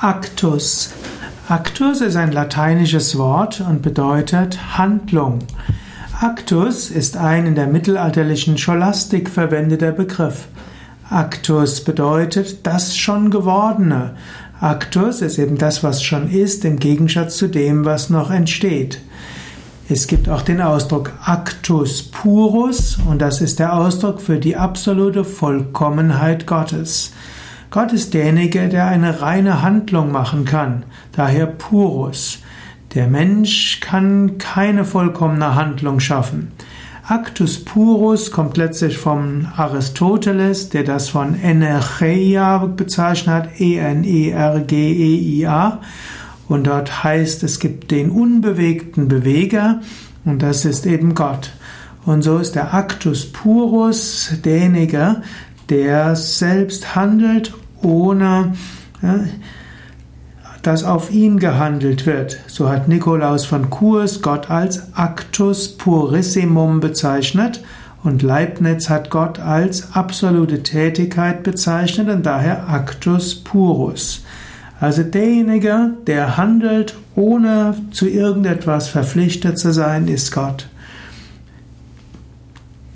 Actus. Actus ist ein lateinisches Wort und bedeutet Handlung. Actus ist ein in der mittelalterlichen Scholastik verwendeter Begriff. Actus bedeutet das schon Gewordene. Actus ist eben das, was schon ist, im Gegensatz zu dem, was noch entsteht. Es gibt auch den Ausdruck Actus purus und das ist der Ausdruck für die absolute Vollkommenheit Gottes. Gott ist derjenige, der eine reine Handlung machen kann, daher purus. Der Mensch kann keine vollkommene Handlung schaffen. Actus purus kommt letztlich vom Aristoteles, der das von Energeia bezeichnet hat, E-N-E-R-G-E-I-A. Und dort heißt, es gibt den unbewegten Beweger und das ist eben Gott. Und so ist der Actus purus derjenige, der selbst handelt, ohne dass auf ihn gehandelt wird. So hat Nikolaus von Kurs Gott als Actus purissimum bezeichnet und Leibniz hat Gott als absolute Tätigkeit bezeichnet und daher Actus purus. Also derjenige, der handelt, ohne zu irgendetwas verpflichtet zu sein, ist Gott.